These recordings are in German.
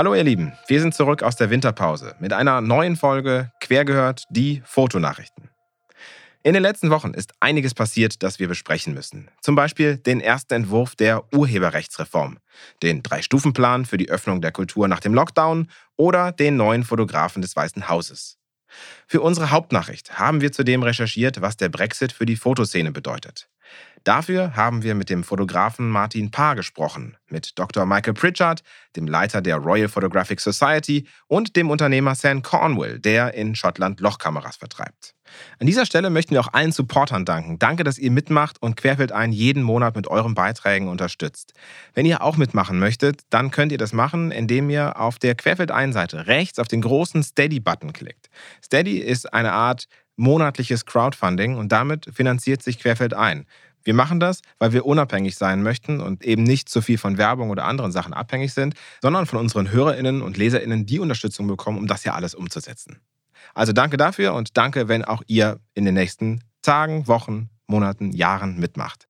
Hallo ihr Lieben, wir sind zurück aus der Winterpause mit einer neuen Folge Quer gehört die Fotonachrichten. In den letzten Wochen ist einiges passiert, das wir besprechen müssen. Zum Beispiel den ersten Entwurf der Urheberrechtsreform, den Drei-Stufen-Plan für die Öffnung der Kultur nach dem Lockdown oder den neuen Fotografen des Weißen Hauses. Für unsere Hauptnachricht haben wir zudem recherchiert, was der Brexit für die Fotoszene bedeutet. Dafür haben wir mit dem Fotografen Martin Paar gesprochen, mit Dr. Michael Pritchard, dem Leiter der Royal Photographic Society und dem Unternehmer Sam Cornwell, der in Schottland Lochkameras vertreibt. An dieser Stelle möchten wir auch allen Supportern danken. Danke, dass ihr mitmacht und Querfeld ein jeden Monat mit euren Beiträgen unterstützt. Wenn ihr auch mitmachen möchtet, dann könnt ihr das machen, indem ihr auf der Querfeld ein Seite rechts auf den großen Steady-Button klickt. Steady ist eine Art monatliches Crowdfunding und damit finanziert sich Querfeld ein. Wir machen das, weil wir unabhängig sein möchten und eben nicht so viel von Werbung oder anderen Sachen abhängig sind, sondern von unseren HörerInnen und LeserInnen die Unterstützung bekommen, um das ja alles umzusetzen. Also danke dafür und danke, wenn auch ihr in den nächsten Tagen, Wochen, Monaten, Jahren mitmacht.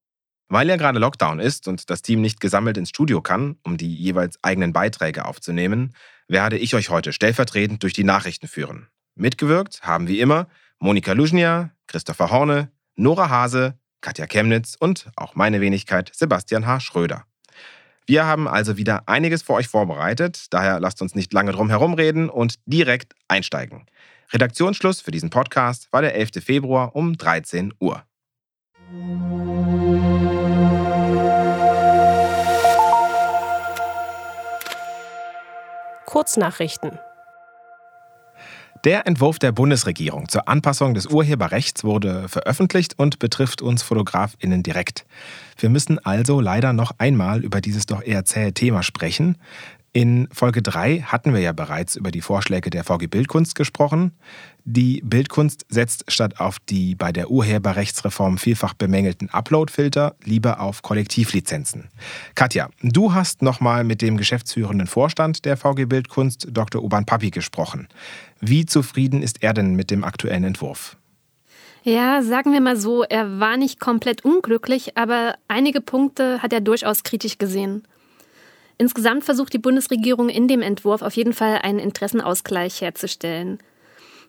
Weil ja gerade Lockdown ist und das Team nicht gesammelt ins Studio kann, um die jeweils eigenen Beiträge aufzunehmen, werde ich euch heute stellvertretend durch die Nachrichten führen. Mitgewirkt haben wie immer Monika Luznia, Christopher Horne, Nora Hase, Katja Chemnitz und auch meine Wenigkeit Sebastian H. Schröder. Wir haben also wieder einiges für euch vorbereitet, daher lasst uns nicht lange drum herumreden und direkt einsteigen. Redaktionsschluss für diesen Podcast war der 11. Februar um 13 Uhr. Kurznachrichten. Der Entwurf der Bundesregierung zur Anpassung des Urheberrechts wurde veröffentlicht und betrifft uns Fotografinnen direkt. Wir müssen also leider noch einmal über dieses doch eher zähe Thema sprechen. In Folge 3 hatten wir ja bereits über die Vorschläge der VG Bildkunst gesprochen. Die Bildkunst setzt statt auf die bei der Urheberrechtsreform vielfach bemängelten Upload-Filter lieber auf Kollektivlizenzen. Katja, du hast nochmal mit dem geschäftsführenden Vorstand der VG Bildkunst, Dr. Uban Papi, gesprochen. Wie zufrieden ist er denn mit dem aktuellen Entwurf? Ja, sagen wir mal so, er war nicht komplett unglücklich, aber einige Punkte hat er durchaus kritisch gesehen. Insgesamt versucht die Bundesregierung in dem Entwurf auf jeden Fall einen Interessenausgleich herzustellen.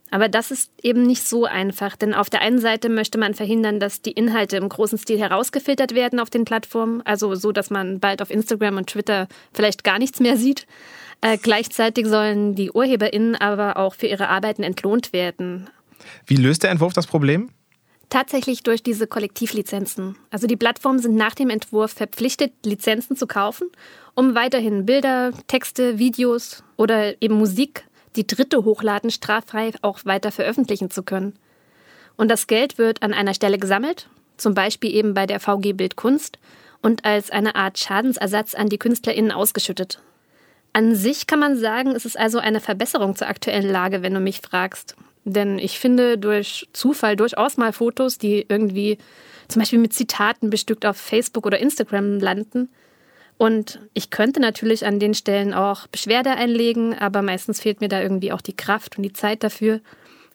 Aber das ist eben nicht so einfach, denn auf der einen Seite möchte man verhindern, dass die Inhalte im großen Stil herausgefiltert werden auf den Plattformen, also so, dass man bald auf Instagram und Twitter vielleicht gar nichts mehr sieht. Äh, gleichzeitig sollen die UrheberInnen aber auch für ihre Arbeiten entlohnt werden. Wie löst der Entwurf das Problem? Tatsächlich durch diese Kollektivlizenzen. Also die Plattformen sind nach dem Entwurf verpflichtet, Lizenzen zu kaufen, um weiterhin Bilder, Texte, Videos oder eben Musik, die Dritte hochladen, straffrei auch weiter veröffentlichen zu können. Und das Geld wird an einer Stelle gesammelt, zum Beispiel eben bei der VG Bildkunst, und als eine Art Schadensersatz an die KünstlerInnen ausgeschüttet. An sich kann man sagen, es ist also eine Verbesserung zur aktuellen Lage, wenn du mich fragst. Denn ich finde durch Zufall durchaus mal Fotos, die irgendwie zum Beispiel mit Zitaten bestückt auf Facebook oder Instagram landen. Und ich könnte natürlich an den Stellen auch Beschwerde einlegen, aber meistens fehlt mir da irgendwie auch die Kraft und die Zeit dafür.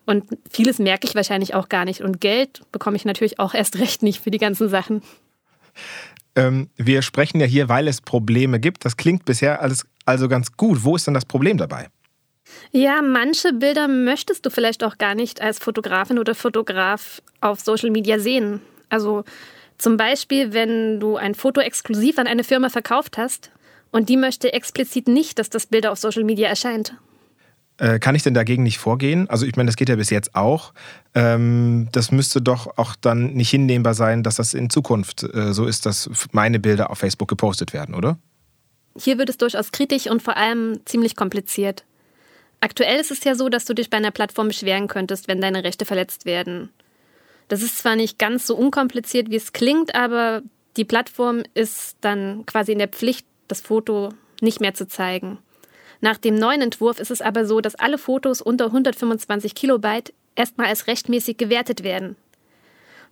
Und vieles merke ich wahrscheinlich auch gar nicht. Und Geld bekomme ich natürlich auch erst recht nicht für die ganzen Sachen. Ähm, wir sprechen ja hier, weil es Probleme gibt. Das klingt bisher alles also ganz gut. Wo ist denn das Problem dabei? Ja, manche Bilder möchtest du vielleicht auch gar nicht als Fotografin oder Fotograf auf Social Media sehen. Also zum Beispiel, wenn du ein Foto exklusiv an eine Firma verkauft hast und die möchte explizit nicht, dass das Bild auf Social Media erscheint. Äh, kann ich denn dagegen nicht vorgehen? Also ich meine, das geht ja bis jetzt auch. Ähm, das müsste doch auch dann nicht hinnehmbar sein, dass das in Zukunft äh, so ist, dass meine Bilder auf Facebook gepostet werden, oder? Hier wird es durchaus kritisch und vor allem ziemlich kompliziert. Aktuell ist es ja so, dass du dich bei einer Plattform beschweren könntest, wenn deine Rechte verletzt werden. Das ist zwar nicht ganz so unkompliziert, wie es klingt, aber die Plattform ist dann quasi in der Pflicht, das Foto nicht mehr zu zeigen. Nach dem neuen Entwurf ist es aber so, dass alle Fotos unter 125 Kilobyte erstmal als rechtmäßig gewertet werden.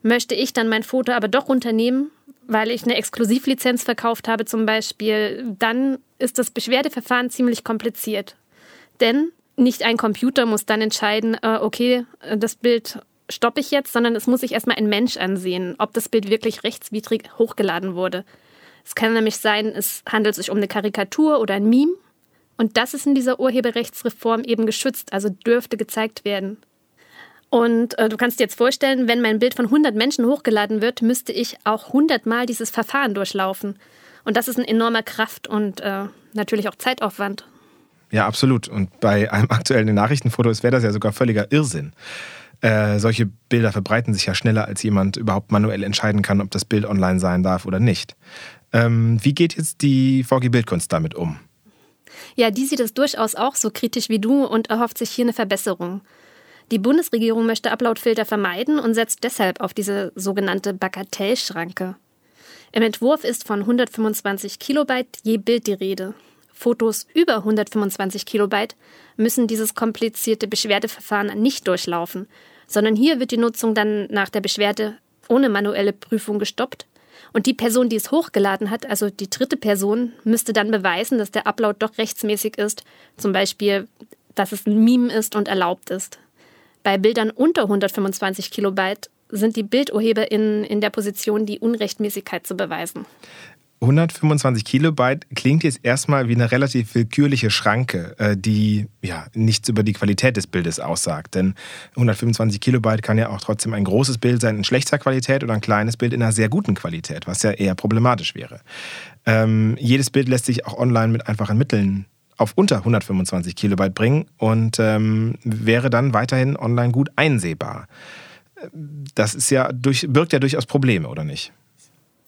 Möchte ich dann mein Foto aber doch runternehmen, weil ich eine Exklusivlizenz verkauft habe zum Beispiel, dann ist das Beschwerdeverfahren ziemlich kompliziert. Denn nicht ein Computer muss dann entscheiden, äh, okay, das Bild stoppe ich jetzt, sondern es muss sich erstmal ein Mensch ansehen, ob das Bild wirklich rechtswidrig hochgeladen wurde. Es kann nämlich sein, es handelt sich um eine Karikatur oder ein Meme. Und das ist in dieser Urheberrechtsreform eben geschützt, also dürfte gezeigt werden. Und äh, du kannst dir jetzt vorstellen, wenn mein Bild von 100 Menschen hochgeladen wird, müsste ich auch 100 Mal dieses Verfahren durchlaufen. Und das ist ein enormer Kraft- und äh, natürlich auch Zeitaufwand. Ja, absolut. Und bei einem aktuellen Nachrichtenfoto wäre das ja sogar völliger Irrsinn. Äh, solche Bilder verbreiten sich ja schneller, als jemand überhaupt manuell entscheiden kann, ob das Bild online sein darf oder nicht. Ähm, wie geht jetzt die VG Bildkunst damit um? Ja, die sieht es durchaus auch so kritisch wie du und erhofft sich hier eine Verbesserung. Die Bundesregierung möchte Uploadfilter vermeiden und setzt deshalb auf diese sogenannte Bagatellschranke. Im Entwurf ist von 125 Kilobyte je Bild die Rede. Fotos über 125 Kilobyte müssen dieses komplizierte Beschwerdeverfahren nicht durchlaufen, sondern hier wird die Nutzung dann nach der Beschwerde ohne manuelle Prüfung gestoppt. Und die Person, die es hochgeladen hat, also die dritte Person, müsste dann beweisen, dass der Upload doch rechtsmäßig ist, zum Beispiel, dass es ein Meme ist und erlaubt ist. Bei Bildern unter 125 Kilobyte sind die BildurheberInnen in der Position, die Unrechtmäßigkeit zu beweisen. 125 Kilobyte klingt jetzt erstmal wie eine relativ willkürliche Schranke, äh, die ja nichts über die Qualität des Bildes aussagt. Denn 125 Kilobyte kann ja auch trotzdem ein großes Bild sein in schlechter Qualität oder ein kleines Bild in einer sehr guten Qualität, was ja eher problematisch wäre. Ähm, jedes Bild lässt sich auch online mit einfachen Mitteln auf unter 125 Kilobyte bringen und ähm, wäre dann weiterhin online gut einsehbar. Das ist ja durch, birgt ja durchaus Probleme, oder nicht?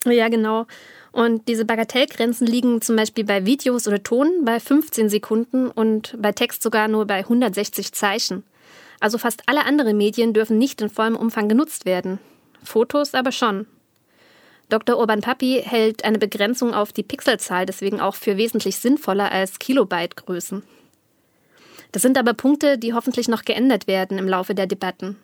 Ja, genau. Und diese Bagatellgrenzen liegen zum Beispiel bei Videos oder Ton bei 15 Sekunden und bei Text sogar nur bei 160 Zeichen. Also fast alle anderen Medien dürfen nicht in vollem Umfang genutzt werden. Fotos aber schon. Dr. Urban Papi hält eine Begrenzung auf die Pixelzahl deswegen auch für wesentlich sinnvoller als Kilobyte-Größen. Das sind aber Punkte, die hoffentlich noch geändert werden im Laufe der Debatten.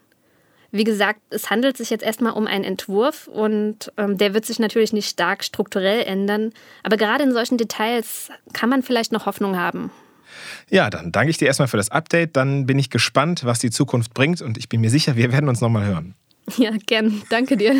Wie gesagt, es handelt sich jetzt erstmal um einen Entwurf und ähm, der wird sich natürlich nicht stark strukturell ändern. Aber gerade in solchen Details kann man vielleicht noch Hoffnung haben. Ja, dann danke ich dir erstmal für das Update. Dann bin ich gespannt, was die Zukunft bringt und ich bin mir sicher, wir werden uns nochmal hören. Ja, gern. Danke dir.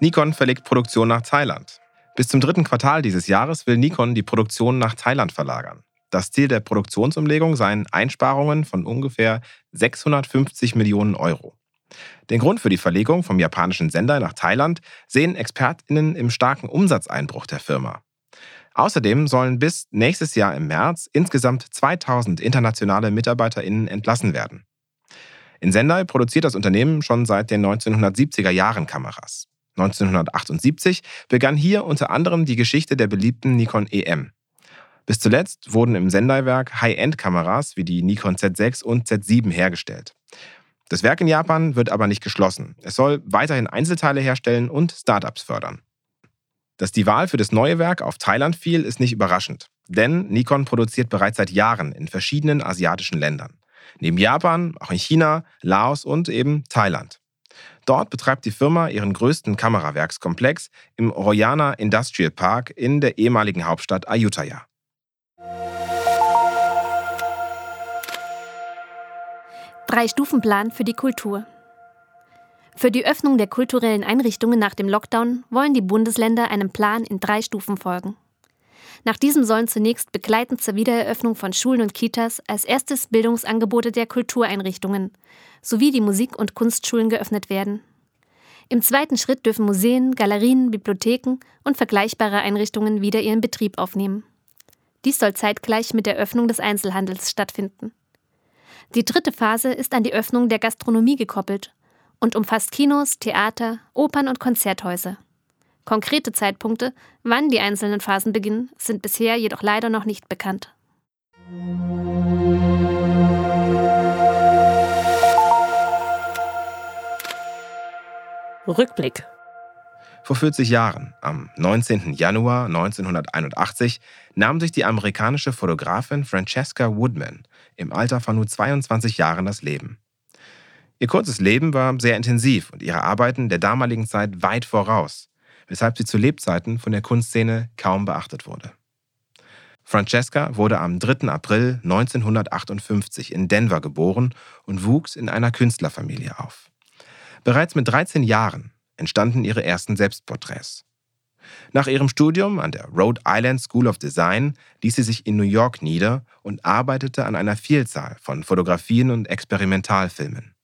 Nikon verlegt Produktion nach Thailand. Bis zum dritten Quartal dieses Jahres will Nikon die Produktion nach Thailand verlagern. Das Ziel der Produktionsumlegung seien Einsparungen von ungefähr 650 Millionen Euro. Den Grund für die Verlegung vom japanischen Sender nach Thailand sehen ExpertInnen im starken Umsatzeinbruch der Firma. Außerdem sollen bis nächstes Jahr im März insgesamt 2000 internationale MitarbeiterInnen entlassen werden. In Sendai produziert das Unternehmen schon seit den 1970er Jahren Kameras. 1978 begann hier unter anderem die Geschichte der beliebten Nikon EM. Bis zuletzt wurden im Sendai-Werk High-End-Kameras wie die Nikon Z6 und Z7 hergestellt. Das Werk in Japan wird aber nicht geschlossen. Es soll weiterhin Einzelteile herstellen und Startups fördern. Dass die Wahl für das neue Werk auf Thailand fiel, ist nicht überraschend. Denn Nikon produziert bereits seit Jahren in verschiedenen asiatischen Ländern. Neben Japan auch in China, Laos und eben Thailand. Dort betreibt die Firma ihren größten Kamerawerkskomplex im Royana Industrial Park in der ehemaligen Hauptstadt Ayutthaya. Drei-Stufen-Plan für die Kultur. Für die Öffnung der kulturellen Einrichtungen nach dem Lockdown wollen die Bundesländer einem Plan in drei Stufen folgen. Nach diesem sollen zunächst begleitend zur Wiedereröffnung von Schulen und Kitas als erstes Bildungsangebote der Kultureinrichtungen sowie die Musik- und Kunstschulen geöffnet werden. Im zweiten Schritt dürfen Museen, Galerien, Bibliotheken und vergleichbare Einrichtungen wieder ihren Betrieb aufnehmen. Dies soll zeitgleich mit der Öffnung des Einzelhandels stattfinden. Die dritte Phase ist an die Öffnung der Gastronomie gekoppelt und umfasst Kinos, Theater, Opern und Konzerthäuser. Konkrete Zeitpunkte, wann die einzelnen Phasen beginnen, sind bisher jedoch leider noch nicht bekannt. Rückblick. Vor 40 Jahren, am 19. Januar 1981, nahm sich die amerikanische Fotografin Francesca Woodman im Alter von nur 22 Jahren das Leben. Ihr kurzes Leben war sehr intensiv und ihre Arbeiten der damaligen Zeit weit voraus, weshalb sie zu Lebzeiten von der Kunstszene kaum beachtet wurde. Francesca wurde am 3. April 1958 in Denver geboren und wuchs in einer Künstlerfamilie auf. Bereits mit 13 Jahren entstanden ihre ersten Selbstporträts. Nach ihrem Studium an der Rhode Island School of Design ließ sie sich in New York nieder und arbeitete an einer Vielzahl von Fotografien und Experimentalfilmen.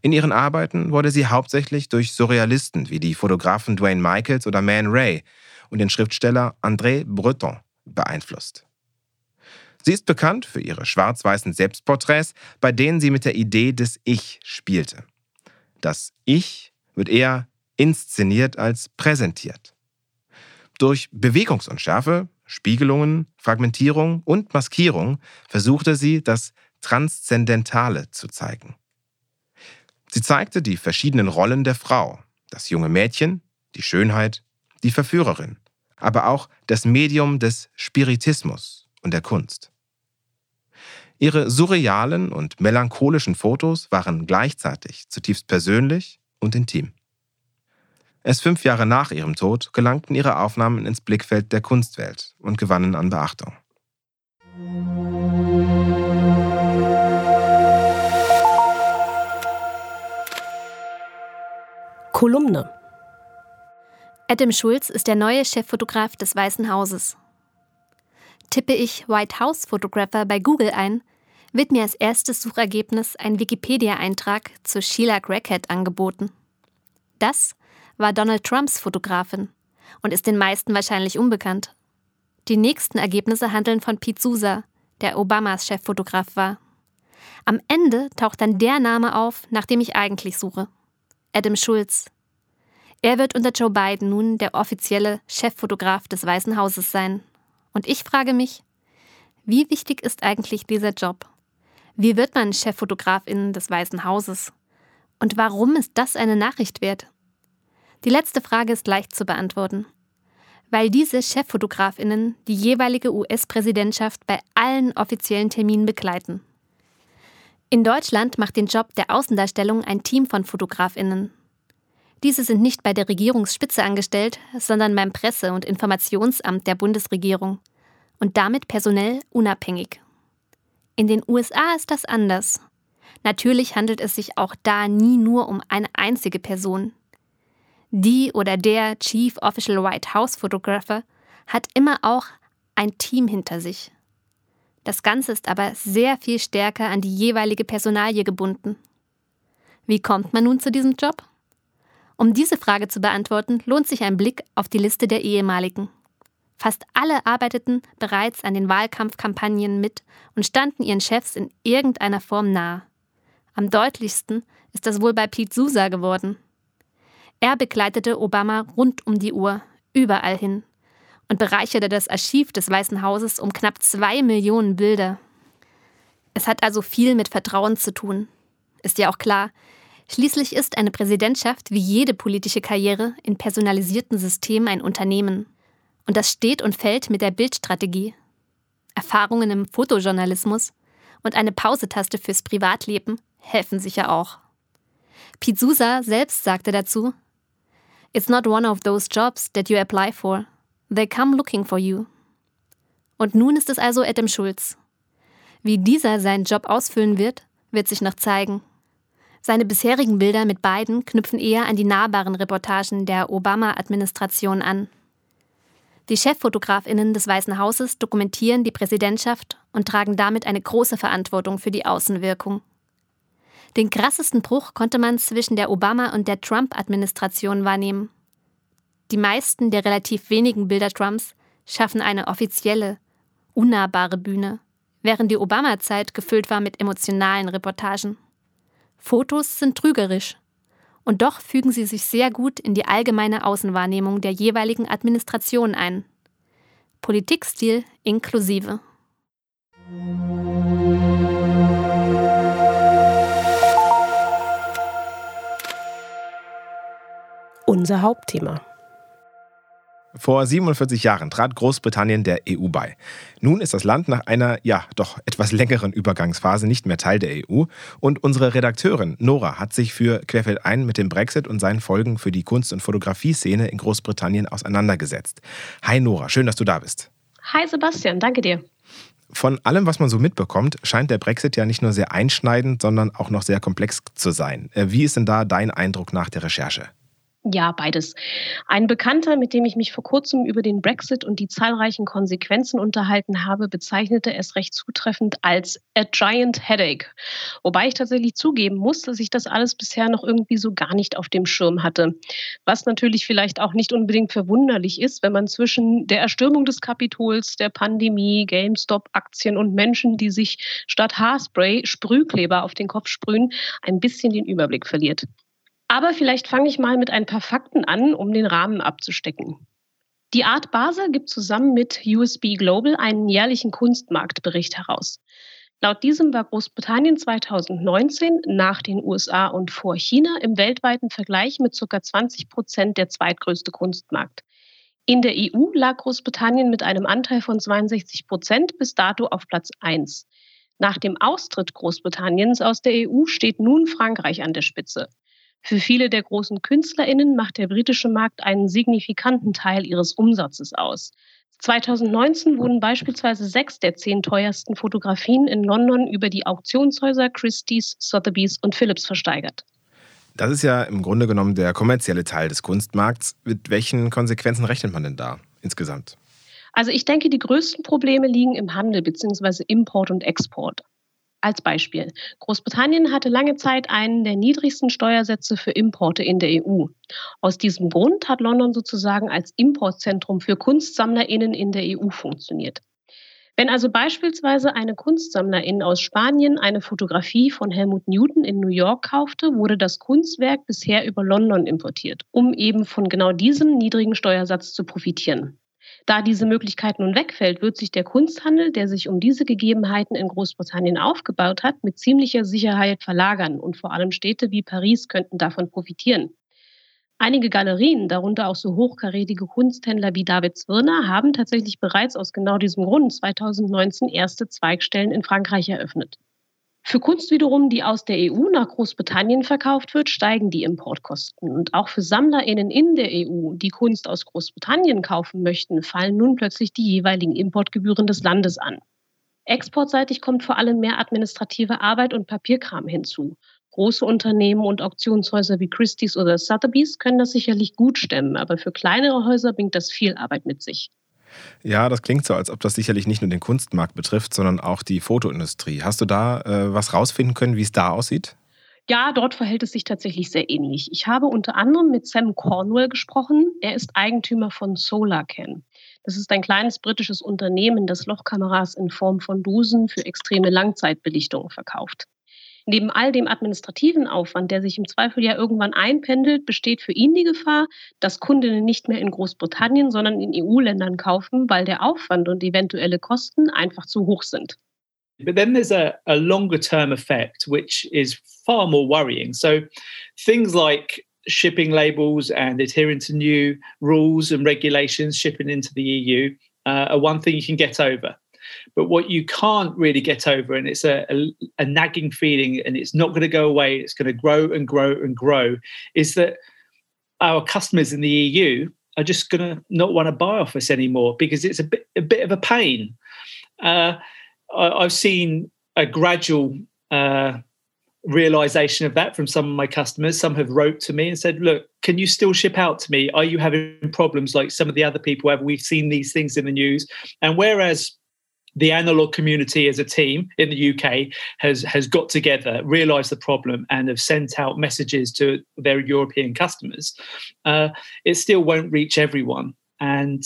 In ihren Arbeiten wurde sie hauptsächlich durch Surrealisten wie die Fotografen Dwayne Michaels oder Man Ray und den Schriftsteller André Breton beeinflusst. Sie ist bekannt für ihre schwarz-weißen Selbstporträts, bei denen sie mit der Idee des Ich spielte. Das Ich wird eher inszeniert als präsentiert. Durch Bewegungsunschärfe, Spiegelungen, Fragmentierung und Maskierung versuchte sie, das Transzendentale zu zeigen. Sie zeigte die verschiedenen Rollen der Frau, das junge Mädchen, die Schönheit, die Verführerin, aber auch das Medium des Spiritismus und der Kunst. Ihre surrealen und melancholischen Fotos waren gleichzeitig zutiefst persönlich und intim. Erst fünf Jahre nach ihrem Tod gelangten ihre Aufnahmen ins Blickfeld der Kunstwelt und gewannen an Beachtung. Kolumne Adam Schulz ist der neue Cheffotograf des Weißen Hauses. Tippe ich White House Photographer bei Google ein, wird mir als erstes Suchergebnis ein Wikipedia-Eintrag zu Sheila Crackhead angeboten. Das war Donald Trumps Fotografin und ist den meisten wahrscheinlich unbekannt. Die nächsten Ergebnisse handeln von Pete Sousa, der Obamas Cheffotograf war. Am Ende taucht dann der Name auf, nach dem ich eigentlich suche. Adam Schulz. Er wird unter Joe Biden nun der offizielle Cheffotograf des Weißen Hauses sein. Und ich frage mich, wie wichtig ist eigentlich dieser Job? Wie wird man Cheffotografin des Weißen Hauses? Und warum ist das eine Nachricht wert? Die letzte Frage ist leicht zu beantworten. Weil diese Cheffotografinnen die jeweilige US-Präsidentschaft bei allen offiziellen Terminen begleiten. In Deutschland macht den Job der Außendarstellung ein Team von Fotografinnen. Diese sind nicht bei der Regierungsspitze angestellt, sondern beim Presse- und Informationsamt der Bundesregierung und damit personell unabhängig. In den USA ist das anders. Natürlich handelt es sich auch da nie nur um eine einzige Person. Die oder der Chief Official White House Photographer hat immer auch ein Team hinter sich. Das Ganze ist aber sehr viel stärker an die jeweilige Personalie gebunden. Wie kommt man nun zu diesem Job? Um diese Frage zu beantworten, lohnt sich ein Blick auf die Liste der ehemaligen. Fast alle arbeiteten bereits an den Wahlkampfkampagnen mit und standen ihren Chefs in irgendeiner Form nahe. Am deutlichsten ist das wohl bei Pete Sousa geworden. Er begleitete Obama rund um die Uhr, überall hin, und bereicherte das Archiv des Weißen Hauses um knapp zwei Millionen Bilder. Es hat also viel mit Vertrauen zu tun. Ist ja auch klar, schließlich ist eine Präsidentschaft wie jede politische Karriere in personalisierten Systemen ein Unternehmen. Und das steht und fällt mit der Bildstrategie. Erfahrungen im Fotojournalismus und eine Pausetaste fürs Privatleben helfen sicher auch. Sousa selbst sagte dazu, It's not one of those jobs that you apply for. They come looking for you. Und nun ist es also Adam Schulz. Wie dieser seinen Job ausfüllen wird, wird sich noch zeigen. Seine bisherigen Bilder mit beiden knüpfen eher an die nahbaren Reportagen der Obama-Administration an. Die Cheffotografinnen des Weißen Hauses dokumentieren die Präsidentschaft und tragen damit eine große Verantwortung für die Außenwirkung. Den krassesten Bruch konnte man zwischen der Obama- und der Trump-Administration wahrnehmen. Die meisten der relativ wenigen Bilder Trumps schaffen eine offizielle, unnahbare Bühne, während die Obama-Zeit gefüllt war mit emotionalen Reportagen. Fotos sind trügerisch, und doch fügen sie sich sehr gut in die allgemeine Außenwahrnehmung der jeweiligen Administration ein. Politikstil inklusive. unser Hauptthema. Vor 47 Jahren trat Großbritannien der EU bei. Nun ist das Land nach einer, ja, doch etwas längeren Übergangsphase nicht mehr Teil der EU. Und unsere Redakteurin Nora hat sich für Querfeld ein mit dem Brexit und seinen Folgen für die Kunst- und Fotografie-Szene in Großbritannien auseinandergesetzt. Hi Nora, schön, dass du da bist. Hi Sebastian, danke dir. Von allem, was man so mitbekommt, scheint der Brexit ja nicht nur sehr einschneidend, sondern auch noch sehr komplex zu sein. Äh, wie ist denn da dein Eindruck nach der Recherche? Ja, beides. Ein Bekannter, mit dem ich mich vor kurzem über den Brexit und die zahlreichen Konsequenzen unterhalten habe, bezeichnete es recht zutreffend als a giant headache. Wobei ich tatsächlich zugeben muss, dass ich das alles bisher noch irgendwie so gar nicht auf dem Schirm hatte. Was natürlich vielleicht auch nicht unbedingt verwunderlich ist, wenn man zwischen der Erstürmung des Kapitols, der Pandemie, GameStop-Aktien und Menschen, die sich statt Haarspray Sprühkleber auf den Kopf sprühen, ein bisschen den Überblick verliert. Aber vielleicht fange ich mal mit ein paar Fakten an, um den Rahmen abzustecken. Die Art Basel gibt zusammen mit USB Global einen jährlichen Kunstmarktbericht heraus. Laut diesem war Großbritannien 2019 nach den USA und vor China im weltweiten Vergleich mit ca. 20 Prozent der zweitgrößte Kunstmarkt. In der EU lag Großbritannien mit einem Anteil von 62 Prozent bis dato auf Platz 1. Nach dem Austritt Großbritanniens aus der EU steht nun Frankreich an der Spitze. Für viele der großen KünstlerInnen macht der britische Markt einen signifikanten Teil ihres Umsatzes aus. 2019 wurden beispielsweise sechs der zehn teuersten Fotografien in London über die Auktionshäuser Christie's, Sotheby's und Phillips versteigert. Das ist ja im Grunde genommen der kommerzielle Teil des Kunstmarkts. Mit welchen Konsequenzen rechnet man denn da insgesamt? Also ich denke, die größten Probleme liegen im Handel bzw. Import und Export. Als Beispiel. Großbritannien hatte lange Zeit einen der niedrigsten Steuersätze für Importe in der EU. Aus diesem Grund hat London sozusagen als Importzentrum für Kunstsammlerinnen in der EU funktioniert. Wenn also beispielsweise eine Kunstsammlerin aus Spanien eine Fotografie von Helmut Newton in New York kaufte, wurde das Kunstwerk bisher über London importiert, um eben von genau diesem niedrigen Steuersatz zu profitieren. Da diese Möglichkeit nun wegfällt, wird sich der Kunsthandel, der sich um diese Gegebenheiten in Großbritannien aufgebaut hat, mit ziemlicher Sicherheit verlagern und vor allem Städte wie Paris könnten davon profitieren. Einige Galerien, darunter auch so hochkarätige Kunsthändler wie David Zwirner, haben tatsächlich bereits aus genau diesem Grund 2019 erste Zweigstellen in Frankreich eröffnet. Für Kunst wiederum, die aus der EU nach Großbritannien verkauft wird, steigen die Importkosten. Und auch für SammlerInnen in der EU, die Kunst aus Großbritannien kaufen möchten, fallen nun plötzlich die jeweiligen Importgebühren des Landes an. Exportseitig kommt vor allem mehr administrative Arbeit und Papierkram hinzu. Große Unternehmen und Auktionshäuser wie Christie's oder Sotheby's können das sicherlich gut stemmen, aber für kleinere Häuser bringt das viel Arbeit mit sich. Ja, das klingt so, als ob das sicherlich nicht nur den Kunstmarkt betrifft, sondern auch die Fotoindustrie. Hast du da äh, was rausfinden können, wie es da aussieht? Ja, dort verhält es sich tatsächlich sehr ähnlich. Ich habe unter anderem mit Sam Cornwell gesprochen. Er ist Eigentümer von SolarCan. Das ist ein kleines britisches Unternehmen, das Lochkameras in Form von Dosen für extreme Langzeitbelichtung verkauft. Neben all dem administrativen Aufwand, der sich im Zweifel ja irgendwann einpendelt, besteht für ihn die Gefahr, dass Kundinnen nicht mehr in Großbritannien, sondern in EU-Ländern kaufen, weil der Aufwand und eventuelle Kosten einfach zu hoch sind. But then there's a, a longer term effect, which is far more worrying. So things like shipping labels and adhering to new rules and regulations shipping into the EU uh, are one thing you can get over. But what you can't really get over, and it's a, a, a nagging feeling, and it's not going to go away, it's going to grow and grow and grow, is that our customers in the EU are just going to not want to buy off us anymore because it's a bit, a bit of a pain. Uh, I, have seen a gradual uh, realization of that from some of my customers. Some have wrote to me and said, "Look, can you still ship out to me? Are you having problems like some of the other people have? We've seen these things in the news." And whereas the analog community as a team in the UK has has got together, realised the problem, and have sent out messages to their European customers. Uh, it still won't reach everyone, and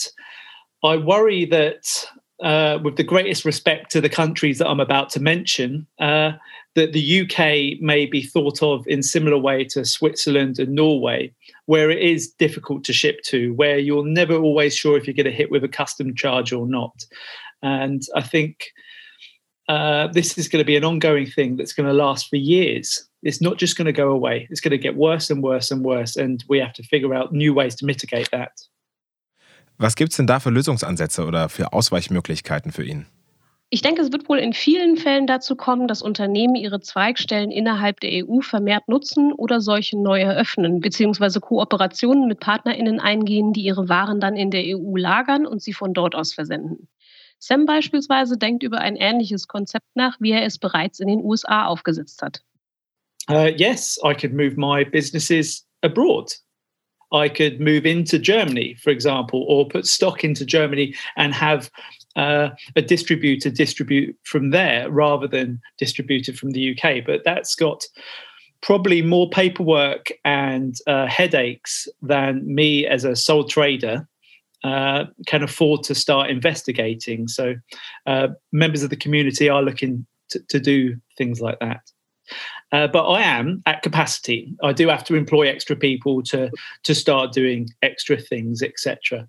I worry that. Uh, with the greatest respect to the countries that I'm about to mention, uh, that the UK may be thought of in similar way to Switzerland and Norway, where it is difficult to ship to, where you're never always sure if you're going to hit with a custom charge or not. And I think uh, this is going to be an ongoing thing that's going to last for years. It's not just going to go away. It's going to get worse and worse and worse. And we have to figure out new ways to mitigate that. Was gibt es denn da für Lösungsansätze oder für Ausweichmöglichkeiten für ihn? Ich denke, es wird wohl in vielen Fällen dazu kommen, dass Unternehmen ihre Zweigstellen innerhalb der EU vermehrt nutzen oder solche neu eröffnen, beziehungsweise Kooperationen mit PartnerInnen eingehen, die ihre Waren dann in der EU lagern und sie von dort aus versenden. Sam beispielsweise denkt über ein ähnliches Konzept nach, wie er es bereits in den USA aufgesetzt hat. Uh, yes, I could move my businesses abroad. I could move into Germany, for example, or put stock into Germany and have uh, a distributor distribute from there rather than distributed from the UK. But that's got probably more paperwork and uh, headaches than me as a sole trader uh, can afford to start investigating. So, uh, members of the community are looking to, to do things like that. Uh, but I am at capacity. I do have to employ extra people to to start doing extra things, etc.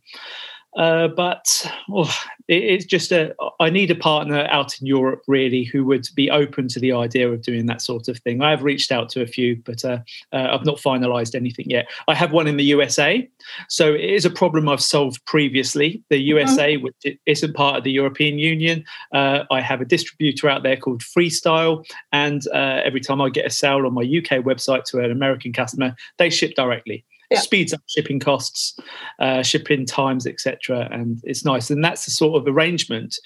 Uh, but oh, it, it's just a. I need a partner out in Europe really who would be open to the idea of doing that sort of thing. I have reached out to a few, but uh, uh, I've not finalised anything yet. I have one in the USA, so it is a problem I've solved previously. The USA, mm-hmm. which isn't part of the European Union, uh, I have a distributor out there called Freestyle, and uh, every time I get a sale on my UK website to an American customer, they ship directly yeah. speeds up shipping costs, uh, shipping times, etc. And it's nice. And that's the sort of arrangement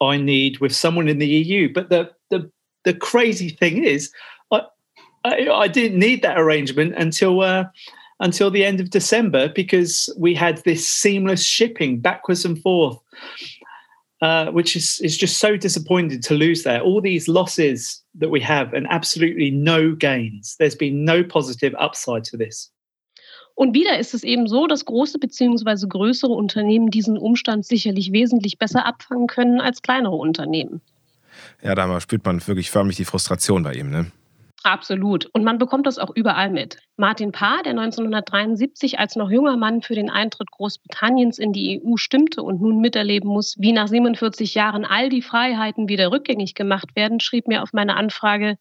I need with someone in the EU. But the the the crazy thing is, I I, I didn't need that arrangement until. Uh, until the end of December, because we had this seamless shipping backwards and forth, uh, which is is just so disappointing to lose there. All these losses that we have, and absolutely no gains. There's been no positive upside to this. Und wieder ist es eben so, dass große bzw. größere Unternehmen diesen Umstand sicherlich wesentlich besser abfangen können als kleinere Unternehmen. Ja, da spürt man wirklich förmlich die Frustration bei ihm, ne? Absolut. Und man bekommt das auch überall mit. Martin Parr, der 1973 als noch junger Mann für den Eintritt Großbritanniens in die EU stimmte und nun miterleben muss, wie nach 47 Jahren all die Freiheiten wieder rückgängig gemacht werden, schrieb mir auf meine Anfrage,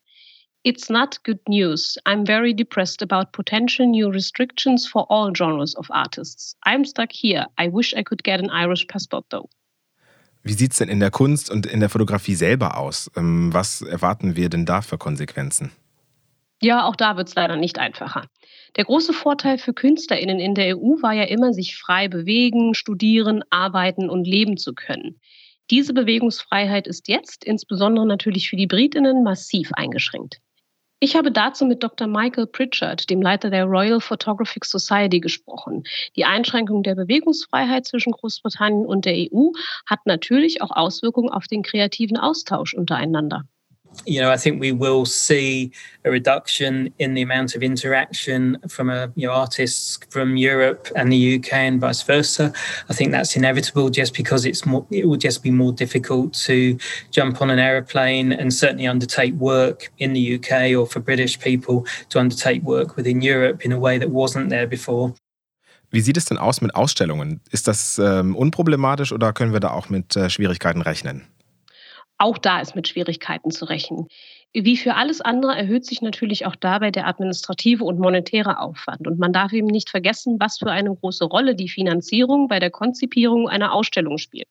It's not good news. I'm very depressed about potential new restrictions for all genres of artists. I'm stuck here. I wish I could get an Irish passport though. Wie sieht es denn in der Kunst und in der Fotografie selber aus? Ähm, was erwarten wir denn da für Konsequenzen? Ja, auch da wird es leider nicht einfacher. Der große Vorteil für KünstlerInnen in der EU war ja immer, sich frei bewegen, studieren, arbeiten und leben zu können. Diese Bewegungsfreiheit ist jetzt, insbesondere natürlich für die Britinnen, massiv eingeschränkt. Ich habe dazu mit Dr. Michael Pritchard, dem Leiter der Royal Photographic Society, gesprochen. Die Einschränkung der Bewegungsfreiheit zwischen Großbritannien und der EU hat natürlich auch Auswirkungen auf den kreativen Austausch untereinander. You know, I think we will see a reduction in the amount of interaction from a, you know, artists from Europe and the UK and vice versa. I think that's inevitable just because it's more, it will just be more difficult to jump on an aeroplane and certainly undertake work in the UK or for British people to undertake work within Europe in a way that wasn't there before. Wie sieht es denn aus mit Ausstellungen? Ist das ähm, unproblematisch oder können wir da auch mit äh, Schwierigkeiten rechnen? Auch da ist mit Schwierigkeiten zu rechnen. Wie für alles andere erhöht sich natürlich auch dabei der administrative und monetäre Aufwand. Und man darf eben nicht vergessen, was für eine große Rolle die Finanzierung bei der Konzipierung einer Ausstellung spielt.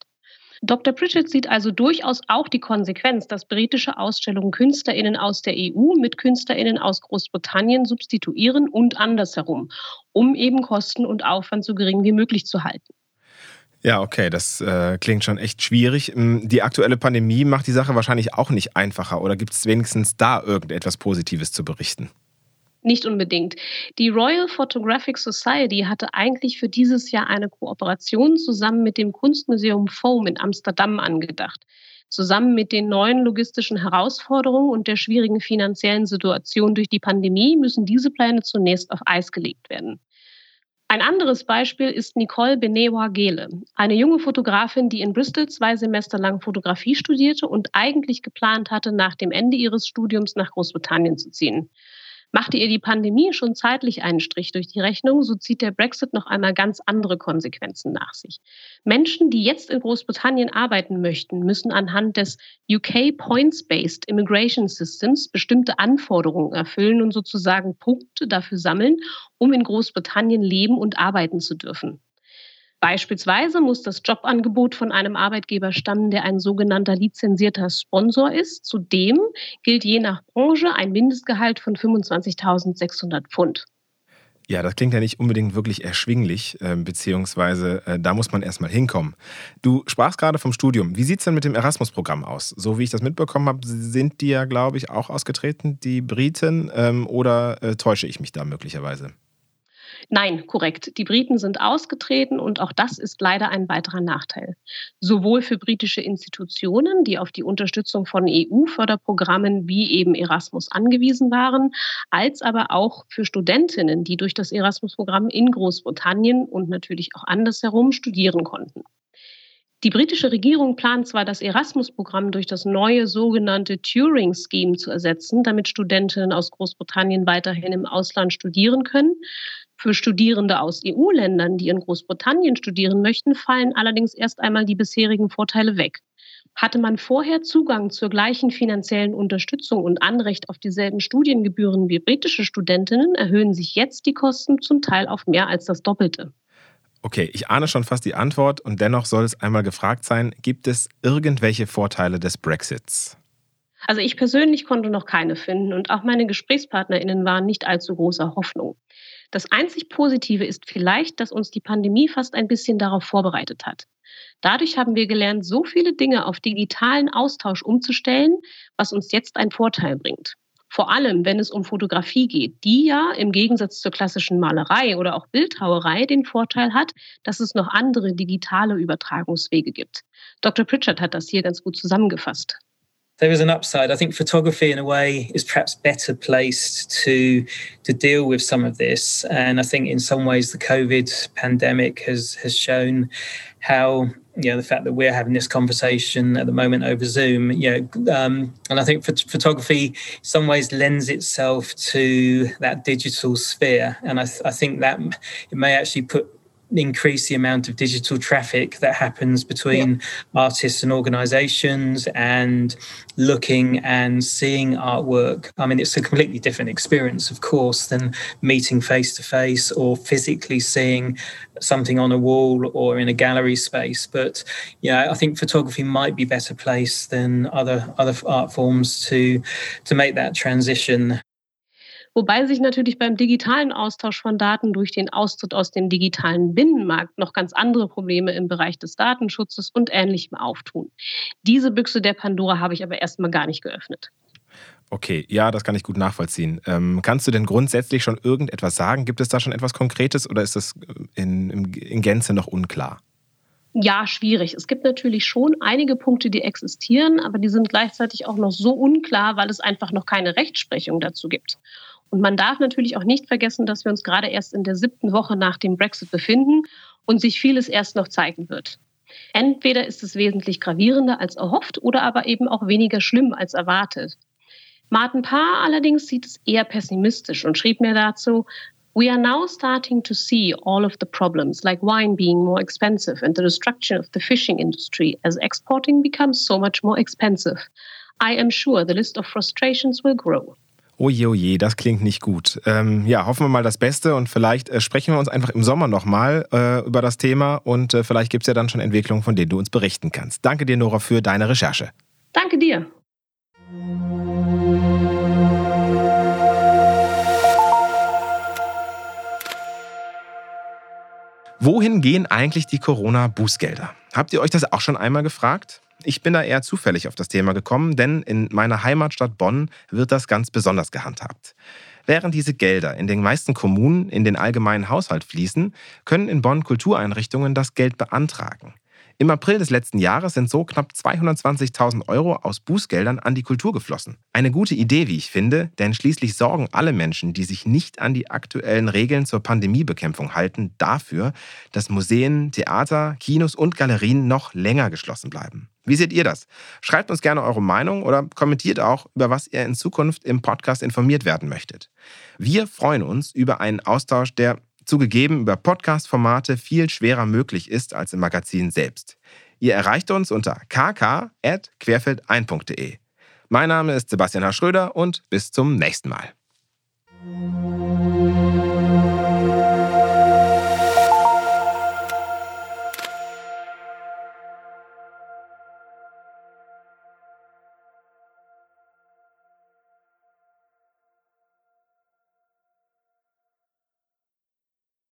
Dr. Pritchett sieht also durchaus auch die Konsequenz, dass britische Ausstellungen Künstlerinnen aus der EU mit Künstlerinnen aus Großbritannien substituieren und andersherum, um eben Kosten und Aufwand so gering wie möglich zu halten. Ja, okay, das äh, klingt schon echt schwierig. Hm, die aktuelle Pandemie macht die Sache wahrscheinlich auch nicht einfacher. Oder gibt es wenigstens da irgendetwas Positives zu berichten? Nicht unbedingt. Die Royal Photographic Society hatte eigentlich für dieses Jahr eine Kooperation zusammen mit dem Kunstmuseum Foam in Amsterdam angedacht. Zusammen mit den neuen logistischen Herausforderungen und der schwierigen finanziellen Situation durch die Pandemie müssen diese Pläne zunächst auf Eis gelegt werden. Ein anderes Beispiel ist Nicole Benewa Gele, eine junge Fotografin, die in Bristol zwei Semester lang Fotografie studierte und eigentlich geplant hatte, nach dem Ende ihres Studiums nach Großbritannien zu ziehen. Machte ihr die Pandemie schon zeitlich einen Strich durch die Rechnung, so zieht der Brexit noch einmal ganz andere Konsequenzen nach sich. Menschen, die jetzt in Großbritannien arbeiten möchten, müssen anhand des UK Points-Based Immigration Systems bestimmte Anforderungen erfüllen und sozusagen Punkte dafür sammeln, um in Großbritannien leben und arbeiten zu dürfen. Beispielsweise muss das Jobangebot von einem Arbeitgeber stammen, der ein sogenannter lizenzierter Sponsor ist. Zudem gilt je nach Branche ein Mindestgehalt von 25.600 Pfund. Ja, das klingt ja nicht unbedingt wirklich erschwinglich, äh, beziehungsweise äh, da muss man erstmal hinkommen. Du sprachst gerade vom Studium. Wie sieht es denn mit dem Erasmus-Programm aus? So wie ich das mitbekommen habe, sind die ja, glaube ich, auch ausgetreten, die Briten, ähm, oder äh, täusche ich mich da möglicherweise? Nein, korrekt. Die Briten sind ausgetreten und auch das ist leider ein weiterer Nachteil. Sowohl für britische Institutionen, die auf die Unterstützung von EU-Förderprogrammen wie eben Erasmus angewiesen waren, als aber auch für Studentinnen, die durch das Erasmus-Programm in Großbritannien und natürlich auch andersherum studieren konnten. Die britische Regierung plant zwar, das Erasmus-Programm durch das neue sogenannte Turing-Scheme zu ersetzen, damit Studentinnen aus Großbritannien weiterhin im Ausland studieren können. Für Studierende aus EU-Ländern, die in Großbritannien studieren möchten, fallen allerdings erst einmal die bisherigen Vorteile weg. Hatte man vorher Zugang zur gleichen finanziellen Unterstützung und Anrecht auf dieselben Studiengebühren wie britische Studentinnen, erhöhen sich jetzt die Kosten zum Teil auf mehr als das Doppelte. Okay, ich ahne schon fast die Antwort und dennoch soll es einmal gefragt sein, gibt es irgendwelche Vorteile des Brexits? Also ich persönlich konnte noch keine finden und auch meine Gesprächspartnerinnen waren nicht allzu großer Hoffnung. Das einzig Positive ist vielleicht, dass uns die Pandemie fast ein bisschen darauf vorbereitet hat. Dadurch haben wir gelernt, so viele Dinge auf digitalen Austausch umzustellen, was uns jetzt einen Vorteil bringt. Vor allem, wenn es um Fotografie geht, die ja im Gegensatz zur klassischen Malerei oder auch Bildhauerei den Vorteil hat, dass es noch andere digitale Übertragungswege gibt. Dr. Pritchard hat das hier ganz gut zusammengefasst. There is an upside. I think photography, in a way, is perhaps better placed to to deal with some of this. And I think, in some ways, the COVID pandemic has has shown how you know the fact that we're having this conversation at the moment over Zoom. You know, um, and I think photography, in some ways, lends itself to that digital sphere. And I, th- I think that it may actually put increase the amount of digital traffic that happens between yeah. artists and organizations and looking and seeing artwork. I mean, it's a completely different experience, of course, than meeting face to face or physically seeing something on a wall or in a gallery space. But yeah, I think photography might be better placed than other other art forms to to make that transition Wobei sich natürlich beim digitalen Austausch von Daten durch den Austritt aus dem digitalen Binnenmarkt noch ganz andere Probleme im Bereich des Datenschutzes und Ähnlichem auftun. Diese Büchse der Pandora habe ich aber erstmal gar nicht geöffnet. Okay, ja, das kann ich gut nachvollziehen. Ähm, kannst du denn grundsätzlich schon irgendetwas sagen? Gibt es da schon etwas Konkretes oder ist das in, in, in Gänze noch unklar? Ja, schwierig. Es gibt natürlich schon einige Punkte, die existieren, aber die sind gleichzeitig auch noch so unklar, weil es einfach noch keine Rechtsprechung dazu gibt. Und man darf natürlich auch nicht vergessen, dass wir uns gerade erst in der siebten Woche nach dem Brexit befinden und sich vieles erst noch zeigen wird. Entweder ist es wesentlich gravierender als erhofft oder aber eben auch weniger schlimm als erwartet. Martin Paar allerdings sieht es eher pessimistisch und schrieb mir dazu, We are now starting to see all of the problems, like wine being more expensive and the destruction of the fishing industry as exporting becomes so much more expensive. I am sure the list of frustrations will grow. Oje, oje, das klingt nicht gut. Ähm, ja, hoffen wir mal das Beste und vielleicht äh, sprechen wir uns einfach im Sommer nochmal äh, über das Thema und äh, vielleicht gibt es ja dann schon Entwicklungen, von denen du uns berichten kannst. Danke dir, Nora, für deine Recherche. Danke dir. Wohin gehen eigentlich die Corona-Bußgelder? Habt ihr euch das auch schon einmal gefragt? Ich bin da eher zufällig auf das Thema gekommen, denn in meiner Heimatstadt Bonn wird das ganz besonders gehandhabt. Während diese Gelder in den meisten Kommunen in den allgemeinen Haushalt fließen, können in Bonn Kultureinrichtungen das Geld beantragen. Im April des letzten Jahres sind so knapp 220.000 Euro aus Bußgeldern an die Kultur geflossen. Eine gute Idee, wie ich finde, denn schließlich sorgen alle Menschen, die sich nicht an die aktuellen Regeln zur Pandemiebekämpfung halten, dafür, dass Museen, Theater, Kinos und Galerien noch länger geschlossen bleiben. Wie seht ihr das? Schreibt uns gerne eure Meinung oder kommentiert auch, über was ihr in Zukunft im Podcast informiert werden möchtet. Wir freuen uns über einen Austausch, der zugegeben über Podcast-Formate viel schwerer möglich ist als im Magazin selbst. Ihr erreicht uns unter kk.querfeld1.de. Mein Name ist Sebastian H. Schröder und bis zum nächsten Mal.